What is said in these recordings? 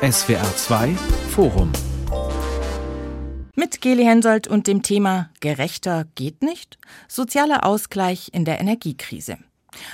SWR 2 Forum mit Geli Hensoldt und dem Thema Gerechter geht nicht? Sozialer Ausgleich in der Energiekrise.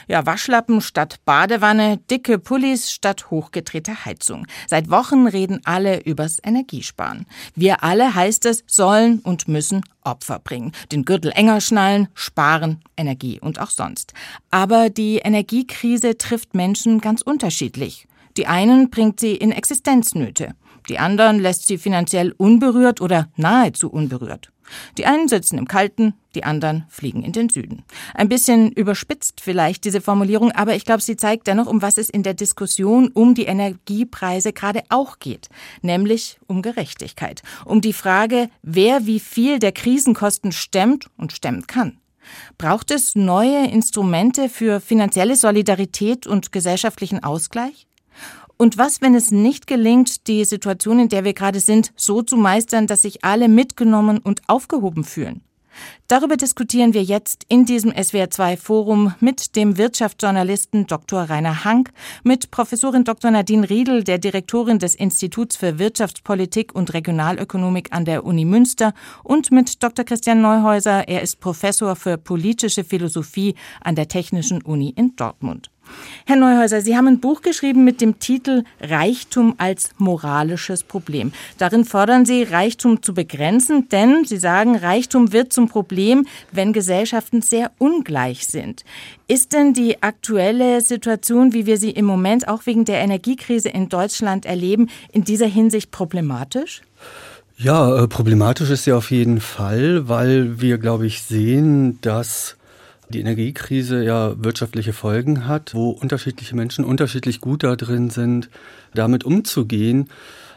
Ja, Waschlappen statt Badewanne, dicke Pullis statt hochgedrehte Heizung. Seit Wochen reden alle übers Energiesparen. Wir alle, heißt es, sollen und müssen Opfer bringen. Den Gürtel enger schnallen, sparen, Energie und auch sonst. Aber die Energiekrise trifft Menschen ganz unterschiedlich. Die einen bringt sie in Existenznöte. Die anderen lässt sie finanziell unberührt oder nahezu unberührt. Die einen sitzen im Kalten, die anderen fliegen in den Süden. Ein bisschen überspitzt vielleicht diese Formulierung, aber ich glaube, sie zeigt dennoch, um was es in der Diskussion um die Energiepreise gerade auch geht, nämlich um Gerechtigkeit, um die Frage, wer wie viel der Krisenkosten stemmt und stemmen kann. Braucht es neue Instrumente für finanzielle Solidarität und gesellschaftlichen Ausgleich? Und was, wenn es nicht gelingt, die Situation, in der wir gerade sind, so zu meistern, dass sich alle mitgenommen und aufgehoben fühlen? Darüber diskutieren wir jetzt in diesem SWR2 Forum mit dem Wirtschaftsjournalisten Dr. Rainer Hank, mit Professorin Dr. Nadine Riedel, der Direktorin des Instituts für Wirtschaftspolitik und Regionalökonomik an der Uni Münster und mit Dr. Christian Neuhäuser. Er ist Professor für politische Philosophie an der Technischen Uni in Dortmund. Herr Neuhäuser, Sie haben ein Buch geschrieben mit dem Titel Reichtum als moralisches Problem. Darin fordern Sie, Reichtum zu begrenzen, denn Sie sagen, Reichtum wird zum Problem, wenn Gesellschaften sehr ungleich sind. Ist denn die aktuelle Situation, wie wir sie im Moment auch wegen der Energiekrise in Deutschland erleben, in dieser Hinsicht problematisch? Ja, äh, problematisch ist ja auf jeden Fall, weil wir, glaube ich, sehen, dass die Energiekrise ja wirtschaftliche Folgen hat, wo unterschiedliche Menschen unterschiedlich gut da drin sind, damit umzugehen.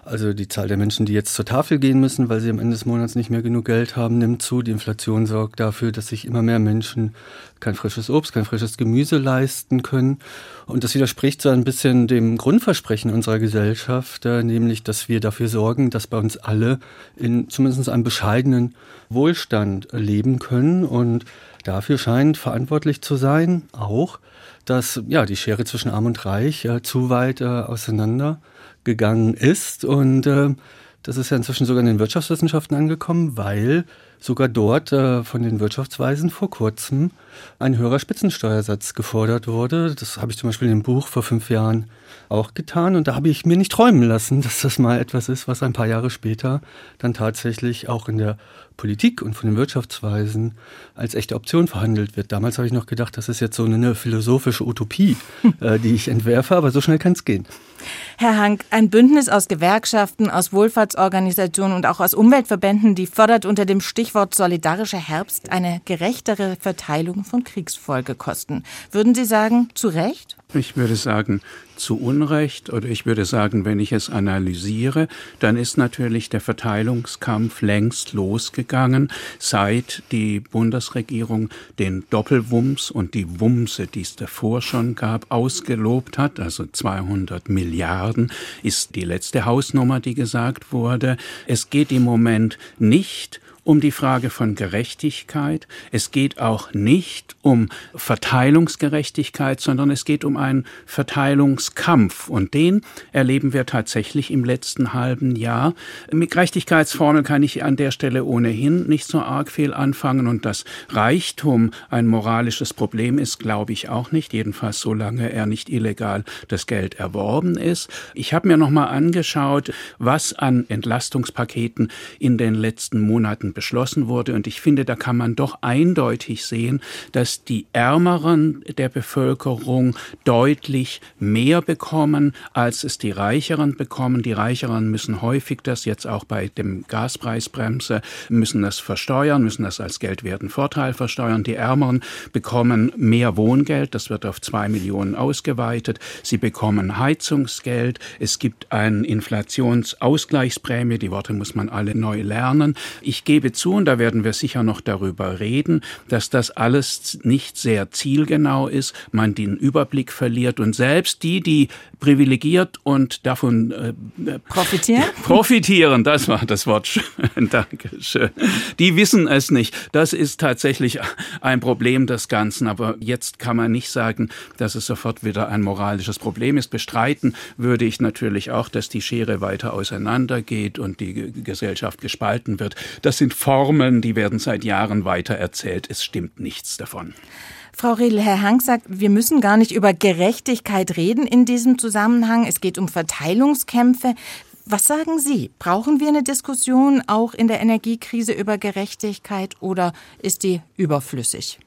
Also die Zahl der Menschen, die jetzt zur Tafel gehen müssen, weil sie am Ende des Monats nicht mehr genug Geld haben, nimmt zu. Die Inflation sorgt dafür, dass sich immer mehr Menschen kein frisches Obst, kein frisches Gemüse leisten können. Und das widerspricht so ein bisschen dem Grundversprechen unserer Gesellschaft, äh, nämlich, dass wir dafür sorgen, dass bei uns alle in zumindest einem bescheidenen Wohlstand leben können. Und dafür scheint verantwortlich zu sein, auch, dass ja die Schere zwischen Arm und Reich äh, zu weit äh, auseinandergegangen ist. Und äh, das ist ja inzwischen sogar in den Wirtschaftswissenschaften angekommen, weil sogar dort äh, von den Wirtschaftsweisen vor kurzem ein höherer Spitzensteuersatz gefordert wurde. Das habe ich zum Beispiel in dem Buch vor fünf Jahren auch getan. Und da habe ich mir nicht träumen lassen, dass das mal etwas ist, was ein paar Jahre später dann tatsächlich auch in der Politik und von den Wirtschaftsweisen als echte Option verhandelt wird. Damals habe ich noch gedacht, das ist jetzt so eine philosophische Utopie, äh, die ich entwerfe, aber so schnell kann es gehen. Herr Hank, ein Bündnis aus Gewerkschaften, aus Wohlfahrtsorganisationen und auch aus Umweltverbänden, die fördert unter dem Stichwort solidarischer Herbst eine gerechtere Verteilung von Kriegsfolgekosten. Würden Sie sagen, zu Recht? Ich würde sagen, zu Unrecht oder ich würde sagen, wenn ich es analysiere, dann ist natürlich der Verteilungskampf längst losgegangen, seit die Bundesregierung den Doppelwumms und die Wumse, die es davor schon gab, ausgelobt hat. Also 200 Milliarden ist die letzte Hausnummer, die gesagt wurde. Es geht im Moment nicht um die Frage von Gerechtigkeit. Es geht auch nicht um Verteilungsgerechtigkeit, sondern es geht um einen Verteilungskampf. Und den erleben wir tatsächlich im letzten halben Jahr. Mit Gerechtigkeitsformel kann ich an der Stelle ohnehin nicht so arg viel anfangen. Und dass Reichtum ein moralisches Problem ist, glaube ich auch nicht. Jedenfalls solange er nicht illegal das Geld erworben ist. Ich habe mir noch mal angeschaut, was an Entlastungspaketen in den letzten Monaten beschlossen wurde. Und ich finde, da kann man doch eindeutig sehen, dass die Ärmeren der Bevölkerung deutlich mehr bekommen, als es die Reicheren bekommen. Die Reicheren müssen häufig das jetzt auch bei dem Gaspreisbremse, müssen das versteuern, müssen das als geldwerten Vorteil versteuern. Die Ärmeren bekommen mehr Wohngeld, das wird auf zwei Millionen ausgeweitet. Sie bekommen Heizungsgeld. Es gibt eine Inflationsausgleichsprämie, die Worte muss man alle neu lernen. Ich gebe gebe zu, und da werden wir sicher noch darüber reden, dass das alles nicht sehr zielgenau ist, man den Überblick verliert und selbst die, die privilegiert und davon äh, profitieren, profitieren, das war das Wort schön, Dankeschön. Die wissen es nicht. Das ist tatsächlich ein Problem des Ganzen. Aber jetzt kann man nicht sagen, dass es sofort wieder ein moralisches Problem ist. Bestreiten würde ich natürlich auch, dass die Schere weiter auseinandergeht und die Gesellschaft gespalten wird. Das sind Formeln, die werden seit Jahren weiter erzählt. Es stimmt nichts davon. Frau Redl, Herr Hank sagt, wir müssen gar nicht über Gerechtigkeit reden in diesem Zusammenhang. Es geht um Verteilungskämpfe. Was sagen Sie? Brauchen wir eine Diskussion auch in der Energiekrise über Gerechtigkeit oder ist die überflüssig?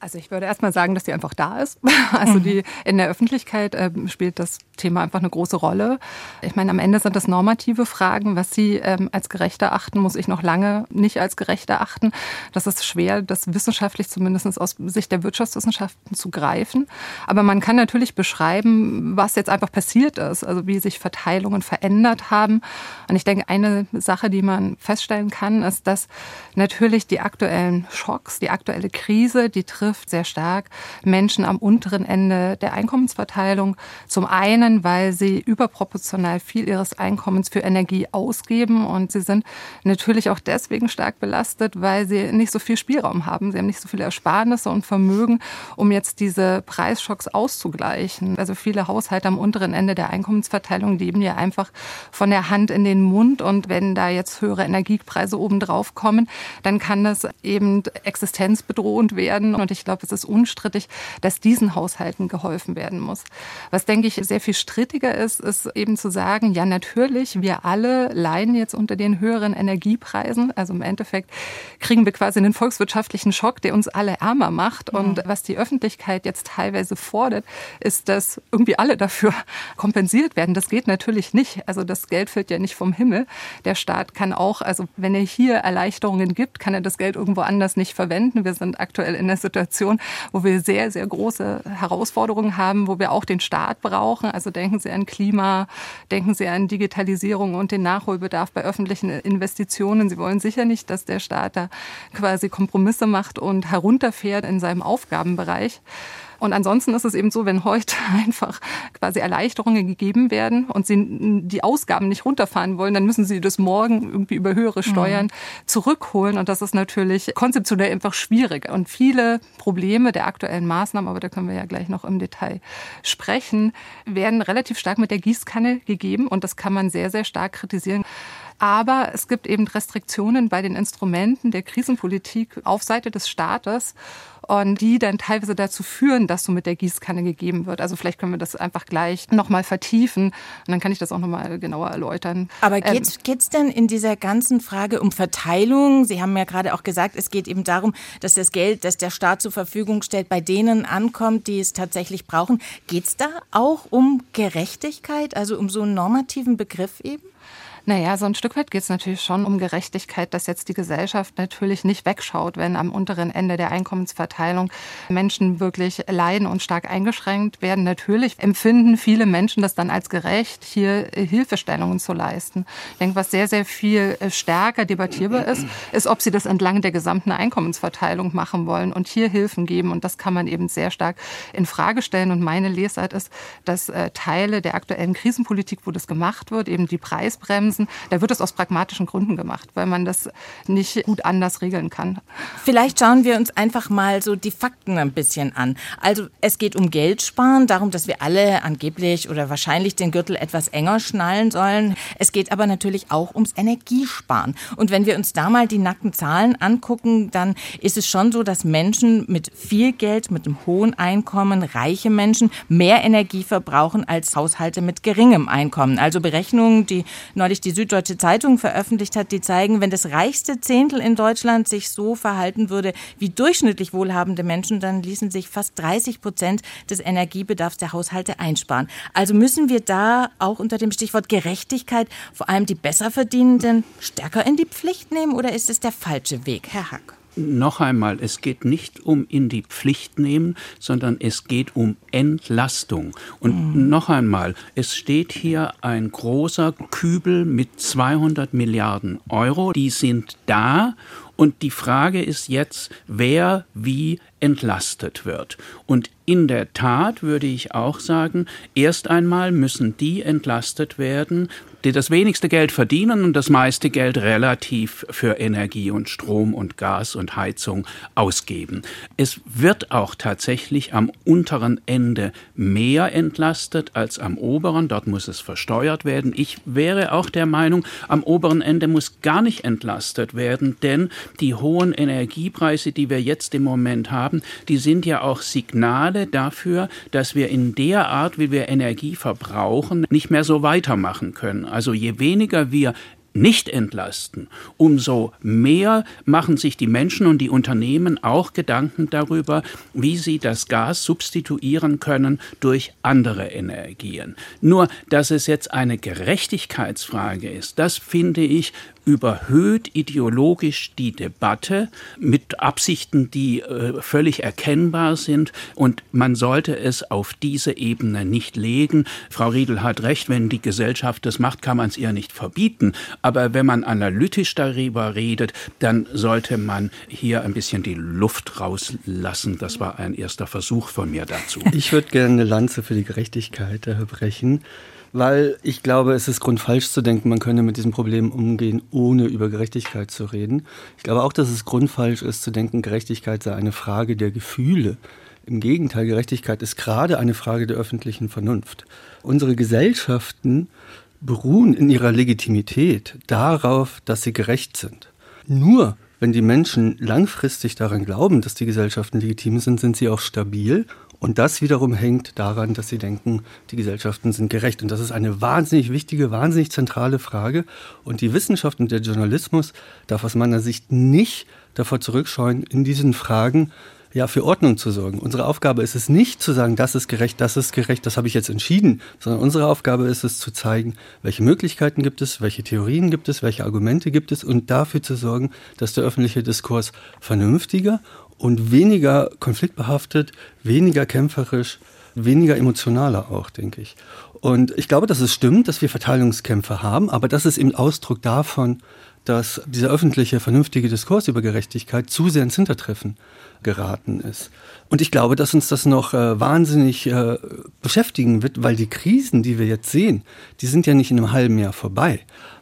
Also ich würde erstmal sagen, dass die einfach da ist. Also mhm. die in der Öffentlichkeit äh, spielt das Thema einfach eine große Rolle. Ich meine, am Ende sind das normative Fragen. Was Sie ähm, als gerecht erachten, muss ich noch lange nicht als gerecht erachten. Das ist schwer, das wissenschaftlich zumindest aus Sicht der Wirtschaftswissenschaften zu greifen. Aber man kann natürlich beschreiben, was jetzt einfach passiert ist, also wie sich Verteilungen verändert haben. Und ich denke, eine Sache, die man feststellen kann, ist, dass natürlich die aktuellen Schocks, die aktuelle Krise, die trifft betrifft sehr stark Menschen am unteren Ende der Einkommensverteilung. Zum einen, weil sie überproportional viel ihres Einkommens für Energie ausgeben und sie sind natürlich auch deswegen stark belastet, weil sie nicht so viel Spielraum haben. Sie haben nicht so viele Ersparnisse und Vermögen, um jetzt diese Preisschocks auszugleichen. Also viele Haushalte am unteren Ende der Einkommensverteilung leben ja einfach von der Hand in den Mund und wenn da jetzt höhere Energiepreise obendrauf kommen, dann kann das eben existenzbedrohend werden und ich ich glaube, es ist unstrittig, dass diesen Haushalten geholfen werden muss. Was, denke ich, sehr viel strittiger ist, ist eben zu sagen, ja, natürlich, wir alle leiden jetzt unter den höheren Energiepreisen. Also im Endeffekt kriegen wir quasi einen volkswirtschaftlichen Schock, der uns alle ärmer macht. Und was die Öffentlichkeit jetzt teilweise fordert, ist, dass irgendwie alle dafür kompensiert werden. Das geht natürlich nicht. Also das Geld fällt ja nicht vom Himmel. Der Staat kann auch, also wenn er hier Erleichterungen gibt, kann er das Geld irgendwo anders nicht verwenden. Wir sind aktuell in der Situation, Situation, wo wir sehr, sehr große Herausforderungen haben, wo wir auch den Staat brauchen. Also denken Sie an Klima, denken Sie an Digitalisierung und den Nachholbedarf bei öffentlichen Investitionen. Sie wollen sicher nicht, dass der Staat da quasi Kompromisse macht und herunterfährt in seinem Aufgabenbereich. Und ansonsten ist es eben so, wenn heute einfach quasi Erleichterungen gegeben werden und sie die Ausgaben nicht runterfahren wollen, dann müssen sie das morgen irgendwie über höhere Steuern mhm. zurückholen. Und das ist natürlich konzeptionell einfach schwierig. Und viele Probleme der aktuellen Maßnahmen, aber da können wir ja gleich noch im Detail sprechen, werden relativ stark mit der Gießkanne gegeben. Und das kann man sehr, sehr stark kritisieren. Aber es gibt eben Restriktionen bei den Instrumenten der Krisenpolitik auf Seite des Staates und die dann teilweise dazu führen, dass so mit der Gießkanne gegeben wird. Also vielleicht können wir das einfach gleich nochmal vertiefen und dann kann ich das auch nochmal genauer erläutern. Aber geht es ähm, denn in dieser ganzen Frage um Verteilung? Sie haben ja gerade auch gesagt, es geht eben darum, dass das Geld, das der Staat zur Verfügung stellt, bei denen ankommt, die es tatsächlich brauchen. Geht es da auch um Gerechtigkeit, also um so einen normativen Begriff eben? Naja, so ein Stück weit geht es natürlich schon um Gerechtigkeit, dass jetzt die Gesellschaft natürlich nicht wegschaut, wenn am unteren Ende der Einkommensverteilung Menschen wirklich leiden und stark eingeschränkt werden. Natürlich empfinden viele Menschen das dann als gerecht, hier Hilfestellungen zu leisten. Ich denke, was sehr, sehr viel stärker debattierbar ist, ist, ob sie das entlang der gesamten Einkommensverteilung machen wollen und hier Hilfen geben. Und das kann man eben sehr stark in Frage stellen. Und meine Lesart ist, dass äh, Teile der aktuellen Krisenpolitik, wo das gemacht wird, eben die Preisbremse, Bremsen, da wird es aus pragmatischen Gründen gemacht, weil man das nicht gut anders regeln kann. Vielleicht schauen wir uns einfach mal so die Fakten ein bisschen an. Also es geht um Geld sparen, darum, dass wir alle angeblich oder wahrscheinlich den Gürtel etwas enger schnallen sollen. Es geht aber natürlich auch ums Energiesparen. Und wenn wir uns da mal die nackten Zahlen angucken, dann ist es schon so, dass Menschen mit viel Geld, mit einem hohen Einkommen, reiche Menschen mehr Energie verbrauchen als Haushalte mit geringem Einkommen. Also Berechnungen, die neulich neulich die Süddeutsche Zeitung veröffentlicht hat, die zeigen, wenn das reichste Zehntel in Deutschland sich so verhalten würde wie durchschnittlich wohlhabende Menschen, dann ließen sich fast 30 Prozent des Energiebedarfs der Haushalte einsparen. Also müssen wir da auch unter dem Stichwort Gerechtigkeit vor allem die Besserverdienenden stärker in die Pflicht nehmen oder ist es der falsche Weg, Herr Hack? Noch einmal, es geht nicht um in die Pflicht nehmen, sondern es geht um Entlastung. Und mhm. noch einmal, es steht hier ein großer Kübel mit 200 Milliarden Euro, die sind da und die Frage ist jetzt, wer wie entlastet wird. Und in der Tat würde ich auch sagen, erst einmal müssen die entlastet werden, die das wenigste Geld verdienen und das meiste Geld relativ für Energie und Strom und Gas und Heizung ausgeben. Es wird auch tatsächlich am unteren Ende mehr entlastet als am oberen. Dort muss es versteuert werden. Ich wäre auch der Meinung, am oberen Ende muss gar nicht entlastet werden, denn die hohen Energiepreise, die wir jetzt im Moment haben, die sind ja auch Signale dafür, dass wir in der Art, wie wir Energie verbrauchen, nicht mehr so weitermachen können. Also je weniger wir nicht entlasten, umso mehr machen sich die Menschen und die Unternehmen auch Gedanken darüber, wie sie das Gas substituieren können durch andere Energien. Nur, dass es jetzt eine Gerechtigkeitsfrage ist, das finde ich überhöht ideologisch die Debatte mit Absichten, die äh, völlig erkennbar sind. Und man sollte es auf diese Ebene nicht legen. Frau Riedel hat recht, wenn die Gesellschaft das macht, kann man es ihr nicht verbieten. Aber wenn man analytisch darüber redet, dann sollte man hier ein bisschen die Luft rauslassen. Das war ein erster Versuch von mir dazu. Ich würde gerne eine Lanze für die Gerechtigkeit äh, brechen weil ich glaube, es ist grundfalsch zu denken, man könne mit diesem Problem umgehen, ohne über Gerechtigkeit zu reden. Ich glaube auch, dass es grundfalsch ist zu denken, Gerechtigkeit sei eine Frage der Gefühle. Im Gegenteil, Gerechtigkeit ist gerade eine Frage der öffentlichen Vernunft. Unsere Gesellschaften beruhen in ihrer Legitimität darauf, dass sie gerecht sind. Nur wenn die Menschen langfristig daran glauben, dass die Gesellschaften legitim sind, sind sie auch stabil und das wiederum hängt daran, dass sie denken, die Gesellschaften sind gerecht. Und das ist eine wahnsinnig wichtige, wahnsinnig zentrale Frage. Und die Wissenschaft und der Journalismus darf aus meiner Sicht nicht davor zurückscheuen, in diesen Fragen ja, für Ordnung zu sorgen. Unsere Aufgabe ist es nicht zu sagen, das ist gerecht, das ist gerecht, das habe ich jetzt entschieden, sondern unsere Aufgabe ist es zu zeigen, welche Möglichkeiten gibt es, welche Theorien gibt es, welche Argumente gibt es und dafür zu sorgen, dass der öffentliche Diskurs vernünftiger und weniger konfliktbehaftet, weniger kämpferisch, weniger emotionaler auch, denke ich. Und ich glaube, dass es stimmt, dass wir Verteilungskämpfe haben, aber das ist eben Ausdruck davon, dass dieser öffentliche, vernünftige Diskurs über Gerechtigkeit zu sehr ins Hintertreffen geraten ist. Und ich glaube, dass uns das noch äh, wahnsinnig äh, beschäftigen wird, weil die Krisen, die wir jetzt sehen, die sind ja nicht in einem halben Jahr vorbei.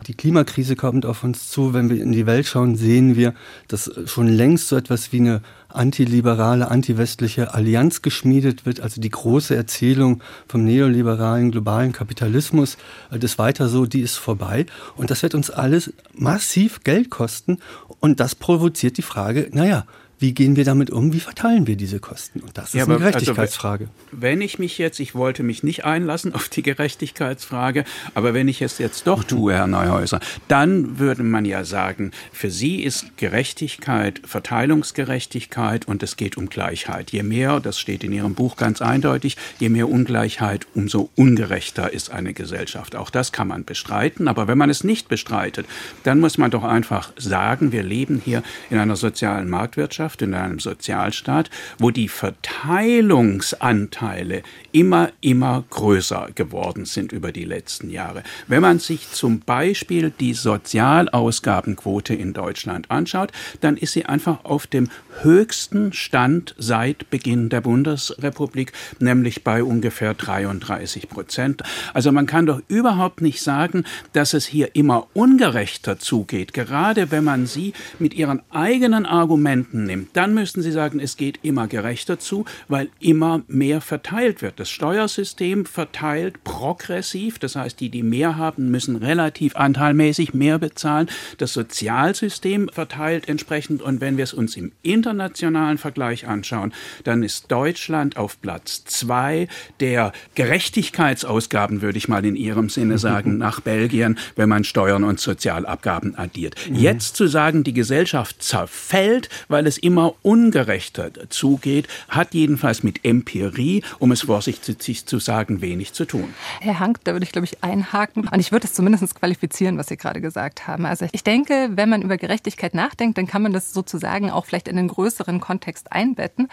Die Klimakrise kommt auf uns zu. Wenn wir in die Welt schauen, sehen wir, dass schon längst so etwas wie eine antiliberale, antiwestliche Allianz geschmiedet wird, also die große Erzählung vom neoliberalen globalen Kapitalismus, äh, das weiter so, die ist vorbei. Und das wird uns alles massiv Geld kosten. Und das provoziert die Frage, naja, wie gehen wir damit um? Wie verteilen wir diese Kosten? Und das ist ja, eine also Gerechtigkeitsfrage. Also, wenn ich mich jetzt, ich wollte mich nicht einlassen auf die Gerechtigkeitsfrage, aber wenn ich es jetzt doch tue, Herr Neuhäuser, dann würde man ja sagen, für Sie ist Gerechtigkeit Verteilungsgerechtigkeit und es geht um Gleichheit. Je mehr, das steht in Ihrem Buch ganz eindeutig, je mehr Ungleichheit, umso ungerechter ist eine Gesellschaft. Auch das kann man bestreiten, aber wenn man es nicht bestreitet, dann muss man doch einfach sagen, wir leben hier in einer sozialen Marktwirtschaft Gesellschaft, in einem Sozialstaat, wo die Verteilungsanteile immer, immer größer geworden sind über die letzten Jahre. Wenn man sich zum Beispiel die Sozialausgabenquote in Deutschland anschaut, dann ist sie einfach auf dem höchsten Stand seit Beginn der Bundesrepublik, nämlich bei ungefähr 33 Prozent. Also man kann doch überhaupt nicht sagen, dass es hier immer ungerechter zugeht, gerade wenn man sie mit ihren eigenen Argumenten nimmt nehmen, dann müssten Sie sagen, es geht immer gerechter zu, weil immer mehr verteilt wird. Das Steuersystem verteilt progressiv, das heißt, die, die mehr haben, müssen relativ anteilmäßig mehr bezahlen. Das Sozialsystem verteilt entsprechend und wenn wir es uns im internationalen Vergleich anschauen, dann ist Deutschland auf Platz zwei der Gerechtigkeitsausgaben, würde ich mal in Ihrem Sinne sagen, nach Belgien, wenn man Steuern und Sozialabgaben addiert. Mhm. Jetzt zu sagen, die Gesellschaft zerfällt, weil es immer ungerechter zugeht, hat jedenfalls mit Empirie, um es vorsichtig zu sagen, wenig zu tun. Herr Hank, da würde ich, glaube ich, einhaken. Und ich würde es zumindest qualifizieren, was Sie gerade gesagt haben. Also ich denke, wenn man über Gerechtigkeit nachdenkt, dann kann man das sozusagen auch vielleicht in einen größeren Kontext einbetten.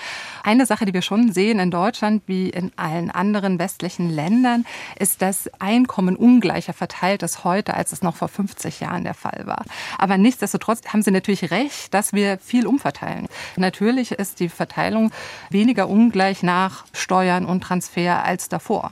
Eine Sache, die wir schon sehen in Deutschland wie in allen anderen westlichen Ländern, ist, dass Einkommen ungleicher verteilt ist heute, als es noch vor 50 Jahren der Fall war. Aber nichtsdestotrotz haben Sie natürlich recht, dass wir viel umverteilen. Natürlich ist die Verteilung weniger ungleich nach Steuern und Transfer als davor.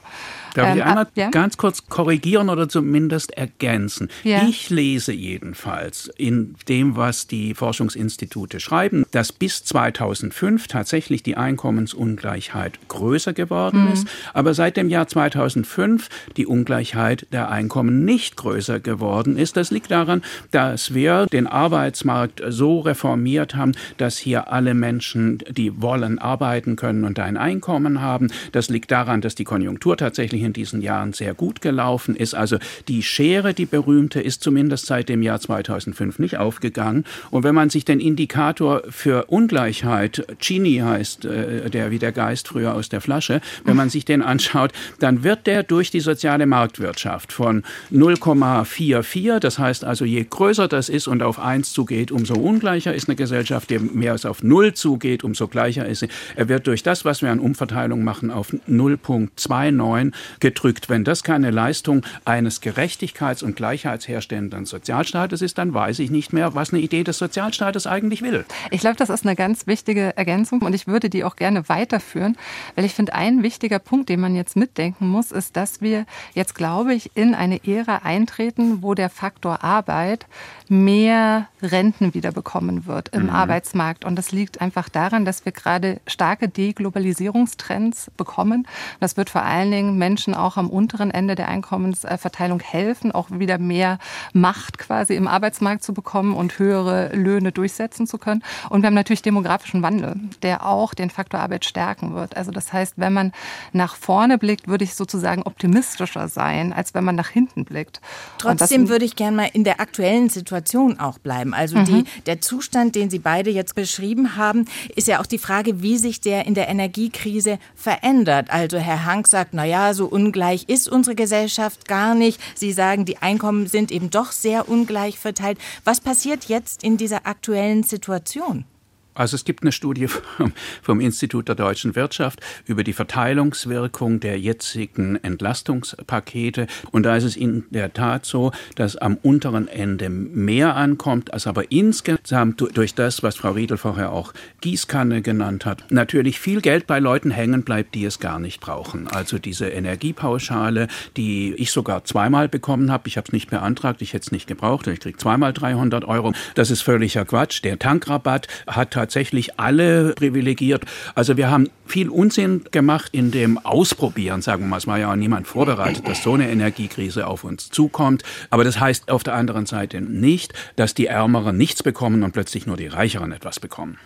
Darf ähm, ich einmal ja? ganz kurz korrigieren oder zumindest ergänzen? Ja. Ich lese jedenfalls in dem, was die Forschungsinstitute schreiben, dass bis 2005 tatsächlich die Einkommensungleichheit größer geworden mhm. ist, aber seit dem Jahr 2005 die Ungleichheit der Einkommen nicht größer geworden ist. Das liegt daran, dass wir den Arbeitsmarkt so reformiert haben, dass hier alle Menschen, die wollen, arbeiten können und ein Einkommen haben. Das liegt daran, dass die Konjunktur tatsächlich in diesen Jahren sehr gut gelaufen ist. Also die Schere, die berühmte, ist zumindest seit dem Jahr 2005 nicht aufgegangen. Und wenn man sich den Indikator für Ungleichheit, Gini heißt äh, der wie der Geist früher aus der Flasche, wenn man sich den anschaut, dann wird der durch die soziale Marktwirtschaft von 0,44, das heißt also je größer das ist und auf 1 zugeht, umso ungleicher ist eine Gesellschaft, je mehr es auf 0 zugeht, umso gleicher ist sie. Er wird durch das, was wir an Umverteilung machen, auf 0,29 gedrückt. Wenn das keine Leistung eines gerechtigkeits- und gleichheitsherstellenden Sozialstaates ist, dann weiß ich nicht mehr, was eine Idee des Sozialstaates eigentlich will. Ich glaube, das ist eine ganz wichtige Ergänzung und ich würde die auch gerne weiterführen, weil ich finde, ein wichtiger Punkt, den man jetzt mitdenken muss, ist, dass wir jetzt, glaube ich, in eine Ära eintreten, wo der Faktor Arbeit mehr Renten wieder bekommen wird im mhm. Arbeitsmarkt. Und das liegt einfach daran, dass wir gerade starke Deglobalisierungstrends bekommen. Das wird vor allen Dingen Menschen auch am unteren Ende der Einkommensverteilung helfen, auch wieder mehr Macht quasi im Arbeitsmarkt zu bekommen und höhere Löhne durchsetzen zu können. Und wir haben natürlich demografischen Wandel, der auch den Faktor Arbeit stärken wird. Also das heißt, wenn man nach vorne blickt, würde ich sozusagen optimistischer sein, als wenn man nach hinten blickt. Trotzdem würde ich gerne mal in der aktuellen Situation Situation auch bleiben. Also mhm. die, der Zustand, den Sie beide jetzt beschrieben haben, ist ja auch die Frage, wie sich der in der Energiekrise verändert. Also Herr Hank sagt, na ja, so ungleich ist unsere Gesellschaft gar nicht. Sie sagen, die Einkommen sind eben doch sehr ungleich verteilt. Was passiert jetzt in dieser aktuellen Situation? Also es gibt eine Studie vom, vom, Institut der deutschen Wirtschaft über die Verteilungswirkung der jetzigen Entlastungspakete. Und da ist es in der Tat so, dass am unteren Ende mehr ankommt, als aber insgesamt durch das, was Frau Riedel vorher auch Gießkanne genannt hat, natürlich viel Geld bei Leuten hängen bleibt, die es gar nicht brauchen. Also diese Energiepauschale, die ich sogar zweimal bekommen habe. Ich habe es nicht beantragt, ich hätte es nicht gebraucht. Ich kriege zweimal 300 Euro. Das ist völliger Quatsch. Der Tankrabatt hat tatsächlich alle privilegiert. Also wir haben viel Unsinn gemacht in dem Ausprobieren, sagen wir mal. Es war ja auch niemand vorbereitet, dass so eine Energiekrise auf uns zukommt. Aber das heißt auf der anderen Seite nicht, dass die Ärmeren nichts bekommen und plötzlich nur die Reicheren etwas bekommen.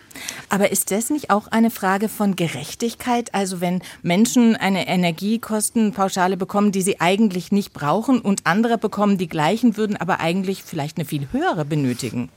Aber ist das nicht auch eine Frage von Gerechtigkeit? Also wenn Menschen eine Energiekostenpauschale bekommen, die sie eigentlich nicht brauchen und andere bekommen die gleichen, würden aber eigentlich vielleicht eine viel höhere benötigen?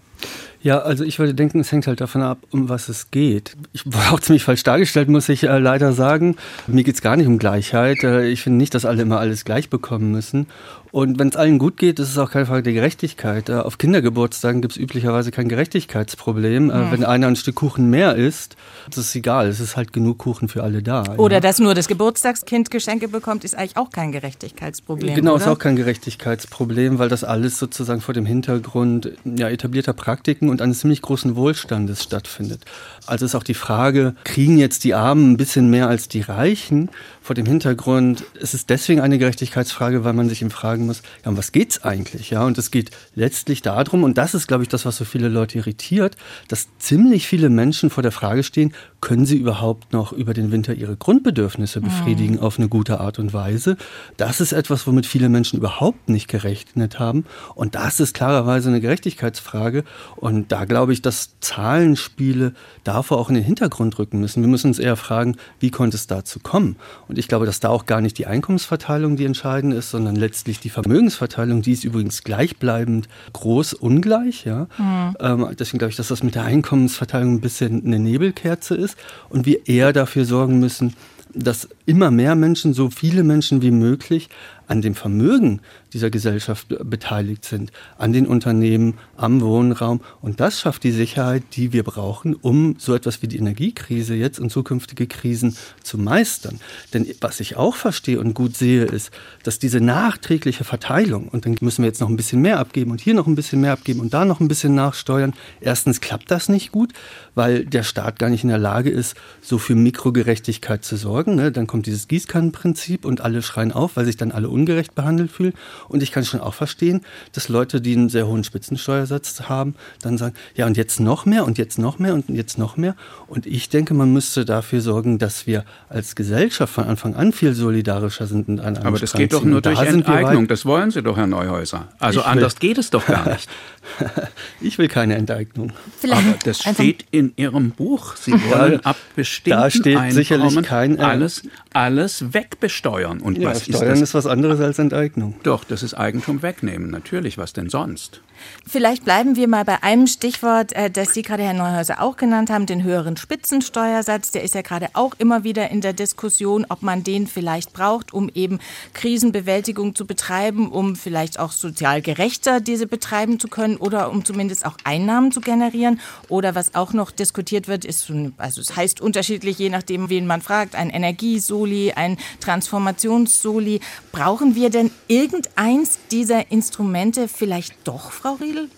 Ja, also ich würde denken, es hängt halt davon ab, um was es geht. Ich wurde auch ziemlich falsch dargestellt, muss ich äh, leider sagen. Mir geht's gar nicht um Gleichheit. Äh, ich finde nicht, dass alle immer alles gleich bekommen müssen. Und wenn es allen gut geht, ist es auch keine Frage der Gerechtigkeit. Äh, auf Kindergeburtstagen gibt es üblicherweise kein Gerechtigkeitsproblem. Mhm. Wenn einer ein Stück Kuchen mehr isst, ist es egal. Es ist halt genug Kuchen für alle da. Oder ja. dass nur das Geburtstagskind Geschenke bekommt, ist eigentlich auch kein Gerechtigkeitsproblem. Genau, oder? ist auch kein Gerechtigkeitsproblem, weil das alles sozusagen vor dem Hintergrund ja, etablierter Praktiken und eines ziemlich großen Wohlstandes stattfindet. Also ist auch die Frage, kriegen jetzt die Armen ein bisschen mehr als die Reichen? Vor dem Hintergrund, es ist deswegen eine Gerechtigkeitsfrage, weil man sich Fragen fragen muss, ja, um was geht's eigentlich? Ja, und es geht letztlich darum, und das ist, glaube ich, das, was so viele Leute irritiert, dass ziemlich viele Menschen vor der Frage stehen, können sie überhaupt noch über den Winter ihre Grundbedürfnisse befriedigen mhm. auf eine gute Art und Weise? Das ist etwas, womit viele Menschen überhaupt nicht gerechnet haben. Und das ist klarerweise eine Gerechtigkeitsfrage. Und da glaube ich, dass Zahlenspiele davor auch in den Hintergrund rücken müssen. Wir müssen uns eher fragen, wie konnte es dazu kommen? Und ich glaube, dass da auch gar nicht die Einkommensverteilung die entscheidend ist, sondern letztlich die Vermögensverteilung. Die ist übrigens gleichbleibend groß ungleich. Ja? Mhm. Ähm, deswegen glaube ich, dass das mit der Einkommensverteilung ein bisschen eine Nebelkerze ist und wir eher dafür sorgen müssen, dass immer mehr Menschen, so viele Menschen wie möglich an dem Vermögen dieser Gesellschaft beteiligt sind, an den Unternehmen, am Wohnraum. Und das schafft die Sicherheit, die wir brauchen, um so etwas wie die Energiekrise jetzt und zukünftige Krisen zu meistern. Denn was ich auch verstehe und gut sehe, ist, dass diese nachträgliche Verteilung, und dann müssen wir jetzt noch ein bisschen mehr abgeben und hier noch ein bisschen mehr abgeben und da noch ein bisschen nachsteuern. Erstens klappt das nicht gut, weil der Staat gar nicht in der Lage ist, so für Mikrogerechtigkeit zu sorgen. Ne? Dann kommt dieses Gießkannenprinzip und alle schreien auf, weil sich dann alle ungerecht behandelt fühlen. Und ich kann schon auch verstehen, dass Leute, die einen sehr hohen Spitzensteuersatz haben, dann sagen, ja und jetzt noch mehr und jetzt noch mehr und jetzt noch mehr. Und ich denke, man müsste dafür sorgen, dass wir als Gesellschaft von Anfang an viel solidarischer sind und an Aber das geht doch nur durch Enteignung. Das wollen Sie doch, Herr Neuhäuser. Also anders geht es doch gar nicht. ich will keine Enteignung. Vielleicht Aber das steht in Ihrem Buch. Sie wollen ab bestimmten da steht Einkommen sicherlich kein, äh, alles, alles wegbesteuern. Und ja, was Steuern ist, ist was anderes als Enteignung. Doch, das ist Eigentum wegnehmen, natürlich. Was denn sonst? Vielleicht bleiben wir mal bei einem Stichwort, äh, das Sie gerade, Herr Neuhäuser, auch genannt haben, den höheren Spitzensteuersatz. Der ist ja gerade auch immer wieder in der Diskussion, ob man den vielleicht braucht, um eben Krisenbewältigung zu betreiben, um vielleicht auch sozial gerechter diese betreiben zu können oder um zumindest auch Einnahmen zu generieren. Oder was auch noch diskutiert wird, ist, also es heißt unterschiedlich, je nachdem, wen man fragt, ein Energiesoli, ein Transformationssoli. Brauchen wir denn irgendeins dieser Instrumente vielleicht doch, Frau Riedel?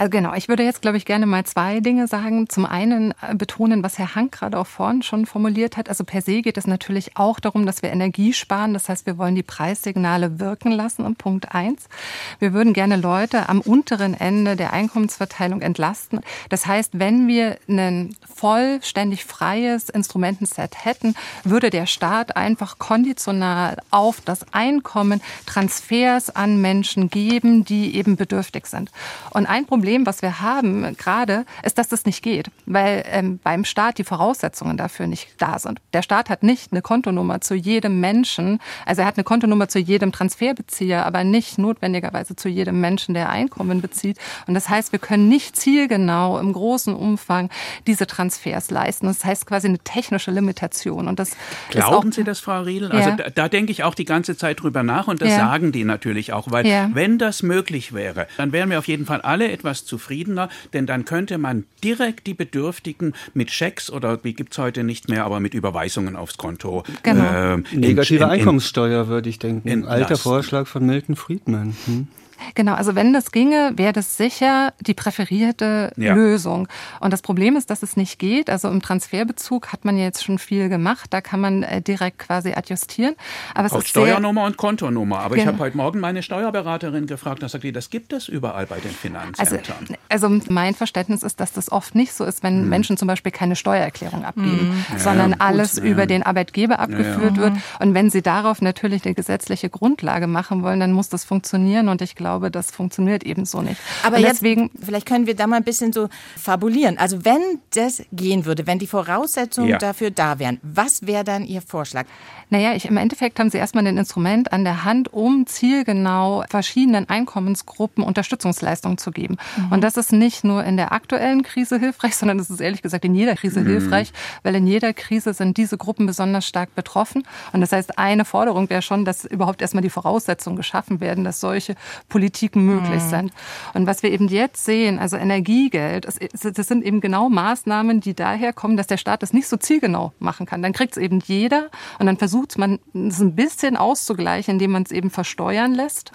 Also genau, ich würde jetzt, glaube ich, gerne mal zwei Dinge sagen. Zum einen äh, betonen, was Herr Hank gerade auch vorhin schon formuliert hat. Also per se geht es natürlich auch darum, dass wir Energie sparen. Das heißt, wir wollen die Preissignale wirken lassen. Und Punkt eins, wir würden gerne Leute am unteren Ende der Einkommensverteilung entlasten. Das heißt, wenn wir ein vollständig freies Instrumentenset hätten, würde der Staat einfach konditional auf das Einkommen Transfers an Menschen geben, die eben bedürftig sind. Und ein Problem Problem, was wir haben gerade, ist, dass das nicht geht, weil ähm, beim Staat die Voraussetzungen dafür nicht da sind. Der Staat hat nicht eine Kontonummer zu jedem Menschen, also er hat eine Kontonummer zu jedem Transferbezieher, aber nicht notwendigerweise zu jedem Menschen, der Einkommen bezieht. Und das heißt, wir können nicht zielgenau im großen Umfang diese Transfers leisten. Das heißt quasi eine technische Limitation. Und das Glauben Sie das, Frau Riedel? Also ja. da, da, denke ich auch die ganze Zeit drüber nach und das ja. sagen die natürlich auch, weil ja. wenn das möglich wäre, dann wären wir auf jeden Fall alle etwas etwas zufriedener, denn dann könnte man direkt die Bedürftigen mit Schecks oder wie gibt es heute nicht mehr, aber mit Überweisungen aufs Konto. Genau. Äh, Negative in, in, Einkommenssteuer, würde ich denken. Alter Vorschlag von Milton Friedman. Hm? Genau, also wenn das ginge, wäre das sicher die präferierte ja. Lösung. Und das Problem ist, dass es nicht geht. Also im Transferbezug hat man ja jetzt schon viel gemacht. Da kann man äh, direkt quasi adjustieren. Aber es Auf ist Steuernummer und Kontonummer. Aber genau. ich habe heute Morgen meine Steuerberaterin gefragt, da sagt die, das gibt es überall bei den Finanzämtern. Also, also mein Verständnis ist, dass das oft nicht so ist, wenn hm. Menschen zum Beispiel keine Steuererklärung abgeben, hm. sondern ja, alles gut, über den Arbeitgeber abgeführt ja. wird. Und wenn sie darauf natürlich eine gesetzliche Grundlage machen wollen, dann muss das funktionieren. Und ich glaube, glaube, das funktioniert eben so nicht. Aber und deswegen, vielleicht können wir da mal ein bisschen so fabulieren. Also wenn das gehen würde, wenn die Voraussetzungen ja. dafür da wären, was wäre dann Ihr Vorschlag? Naja, ich, im Endeffekt haben Sie erstmal ein Instrument an der Hand, um zielgenau verschiedenen Einkommensgruppen Unterstützungsleistungen zu geben. Mhm. Und das ist nicht nur in der aktuellen Krise hilfreich, sondern das ist ehrlich gesagt in jeder Krise mhm. hilfreich, weil in jeder Krise sind diese Gruppen besonders stark betroffen. Und das heißt, eine Forderung wäre schon, dass überhaupt erstmal die Voraussetzungen geschaffen werden, dass solche Politiken möglich mhm. sind. Und was wir eben jetzt sehen, also Energiegeld, das sind eben genau Maßnahmen, die daher kommen, dass der Staat das nicht so zielgenau machen kann. Dann kriegt es eben jeder und dann versucht versucht man es ein bisschen auszugleichen, indem man es eben versteuern lässt.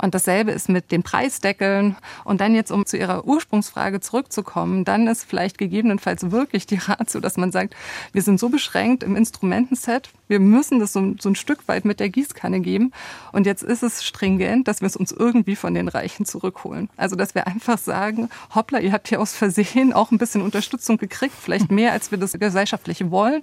Und dasselbe ist mit den Preisdeckeln. Und dann jetzt, um zu Ihrer Ursprungsfrage zurückzukommen, dann ist vielleicht gegebenenfalls wirklich die Ratio, dass man sagt, wir sind so beschränkt im Instrumentenset, Wir müssen das so, so, ein Stück weit mit der Gießkanne geben. Und jetzt ist es stringent, dass wir es uns irgendwie von den Reichen zurückholen. Also, dass wir einfach sagen, hoppla, ihr habt hier aus Versehen auch ein bisschen Unterstützung gekriegt, vielleicht mehr, als wir das gesellschaftlich wollen.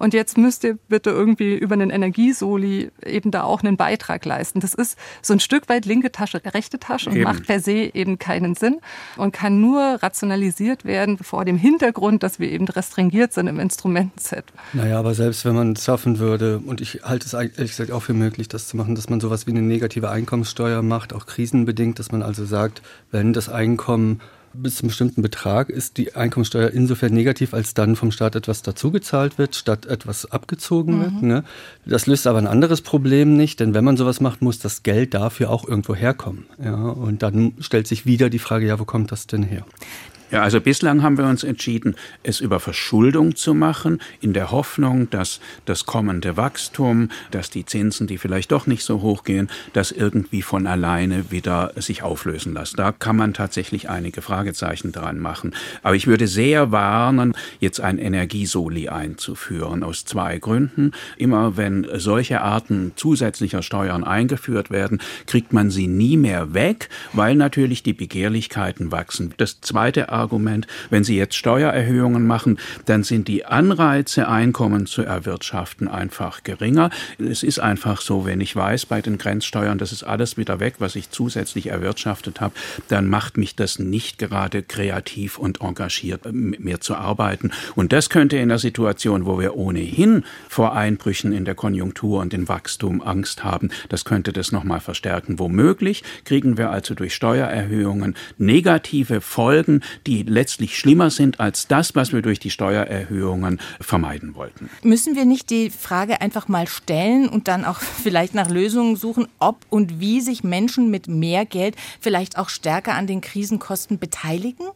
Und jetzt müsst ihr bitte irgendwie über einen Energiesoli eben da auch einen Beitrag leisten. Das ist so ein Stück weit linke Tasche, rechte Tasche und eben. macht per se eben keinen Sinn und kann nur rationalisiert werden vor dem Hintergrund, dass wir eben restringiert sind im Instrumentenset. Naja, aber selbst wenn man es schaffen würde, und ich halte es ehrlich gesagt auch für möglich, das zu machen, dass man sowas wie eine negative Einkommenssteuer macht, auch krisenbedingt, dass man also sagt, wenn das Einkommen bis zu einem bestimmten Betrag ist die Einkommensteuer insofern negativ, als dann vom Staat etwas dazugezahlt wird, statt etwas abgezogen mhm. wird. Ne? Das löst aber ein anderes Problem nicht, denn wenn man sowas macht, muss das Geld dafür auch irgendwo herkommen. Ja? Und dann stellt sich wieder die Frage, ja, wo kommt das denn her? Ja, also bislang haben wir uns entschieden, es über Verschuldung zu machen, in der Hoffnung, dass das kommende Wachstum, dass die Zinsen, die vielleicht doch nicht so hoch gehen, das irgendwie von alleine wieder sich auflösen lassen. Da kann man tatsächlich einige Fragezeichen dran machen. Aber ich würde sehr warnen, jetzt ein Energiesoli einzuführen, aus zwei Gründen. Immer wenn solche Arten zusätzlicher Steuern eingeführt werden, kriegt man sie nie mehr weg, weil natürlich die Begehrlichkeiten wachsen. Das zweite Argument. Wenn Sie jetzt Steuererhöhungen machen, dann sind die Anreize, Einkommen zu erwirtschaften, einfach geringer. Es ist einfach so, wenn ich weiß, bei den Grenzsteuern, das ist alles wieder weg, was ich zusätzlich erwirtschaftet habe, dann macht mich das nicht gerade kreativ und engagiert, mit mir zu arbeiten. Und das könnte in der Situation, wo wir ohnehin vor Einbrüchen in der Konjunktur und dem Wachstum Angst haben, das könnte das nochmal verstärken. Womöglich kriegen wir also durch Steuererhöhungen negative Folgen, die letztlich schlimmer sind als das, was wir durch die Steuererhöhungen vermeiden wollten. Müssen wir nicht die Frage einfach mal stellen und dann auch vielleicht nach Lösungen suchen, ob und wie sich Menschen mit mehr Geld vielleicht auch stärker an den Krisenkosten beteiligen?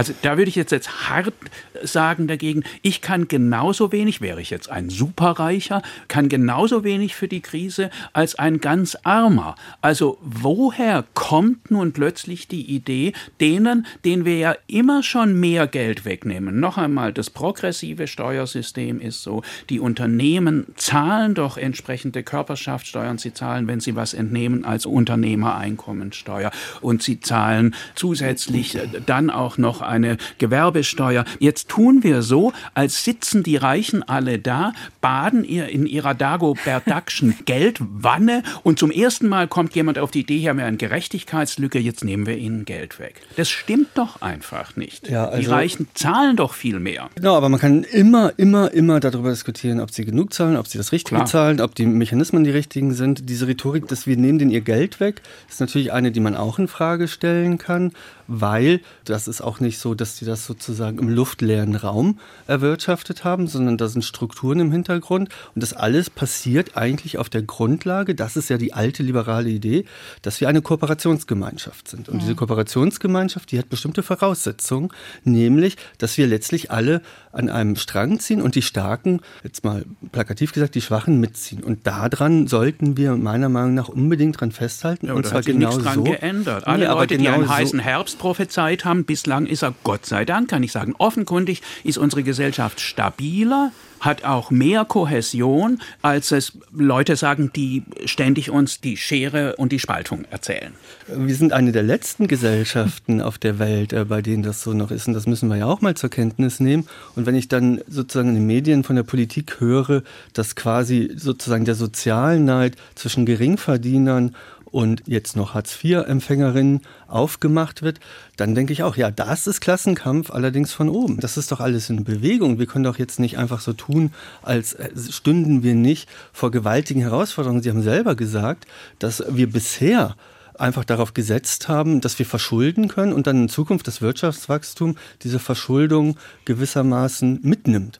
Also da würde ich jetzt, jetzt hart sagen dagegen, ich kann genauso wenig, wäre ich jetzt ein Superreicher, kann genauso wenig für die Krise als ein ganz armer. Also woher kommt nun plötzlich die Idee, denen, denen wir ja immer schon mehr Geld wegnehmen? Noch einmal, das progressive Steuersystem ist so, die Unternehmen zahlen doch entsprechende Körperschaftssteuern, sie zahlen, wenn sie was entnehmen, als Unternehmereinkommensteuer und sie zahlen zusätzlich dann auch noch eine Gewerbesteuer. Jetzt tun wir so, als sitzen die Reichen alle da, baden ihr in ihrer Dagobert-Duckschen Geldwanne und zum ersten Mal kommt jemand auf die Idee, hier haben wir eine Gerechtigkeitslücke, jetzt nehmen wir ihnen Geld weg. Das stimmt doch einfach nicht. Ja, also, die Reichen zahlen doch viel mehr. Genau, aber man kann immer, immer, immer darüber diskutieren, ob sie genug zahlen, ob sie das Richtige Klar. zahlen, ob die Mechanismen die richtigen sind. Diese Rhetorik, dass wir nehmen denen ihr Geld weg, ist natürlich eine, die man auch in Frage stellen kann, weil das ist auch nicht so, dass die das sozusagen im luftleeren Raum erwirtschaftet haben, sondern da sind Strukturen im Hintergrund. Und das alles passiert eigentlich auf der Grundlage, das ist ja die alte liberale Idee, dass wir eine Kooperationsgemeinschaft sind. Und diese Kooperationsgemeinschaft, die hat bestimmte Voraussetzungen, nämlich, dass wir letztlich alle an einem Strang ziehen und die Starken, jetzt mal plakativ gesagt, die Schwachen mitziehen. Und daran sollten wir meiner Meinung nach unbedingt dran festhalten. Ja, und zwar genau dran so. geändert. Alle nee, Leute, genau die einen so heißen Herbst prophezeit haben, bislang ist er Gott sei Dank, kann ich sagen, offenkundig ist unsere Gesellschaft stabiler, hat auch mehr Kohäsion, als es Leute sagen, die ständig uns die Schere und die Spaltung erzählen. Wir sind eine der letzten Gesellschaften auf der Welt, äh, bei denen das so noch ist. Und das müssen wir ja auch mal zur Kenntnis nehmen. Und wenn ich dann sozusagen in den Medien von der Politik höre, dass quasi sozusagen der Sozialneid zwischen Geringverdienern und jetzt noch Hartz-IV-Empfängerinnen aufgemacht wird, dann denke ich auch, ja, das ist Klassenkampf, allerdings von oben. Das ist doch alles in Bewegung. Wir können doch jetzt nicht einfach so tun, als stünden wir nicht vor gewaltigen Herausforderungen. Sie haben selber gesagt, dass wir bisher einfach darauf gesetzt haben, dass wir verschulden können und dann in Zukunft das Wirtschaftswachstum diese Verschuldung gewissermaßen mitnimmt.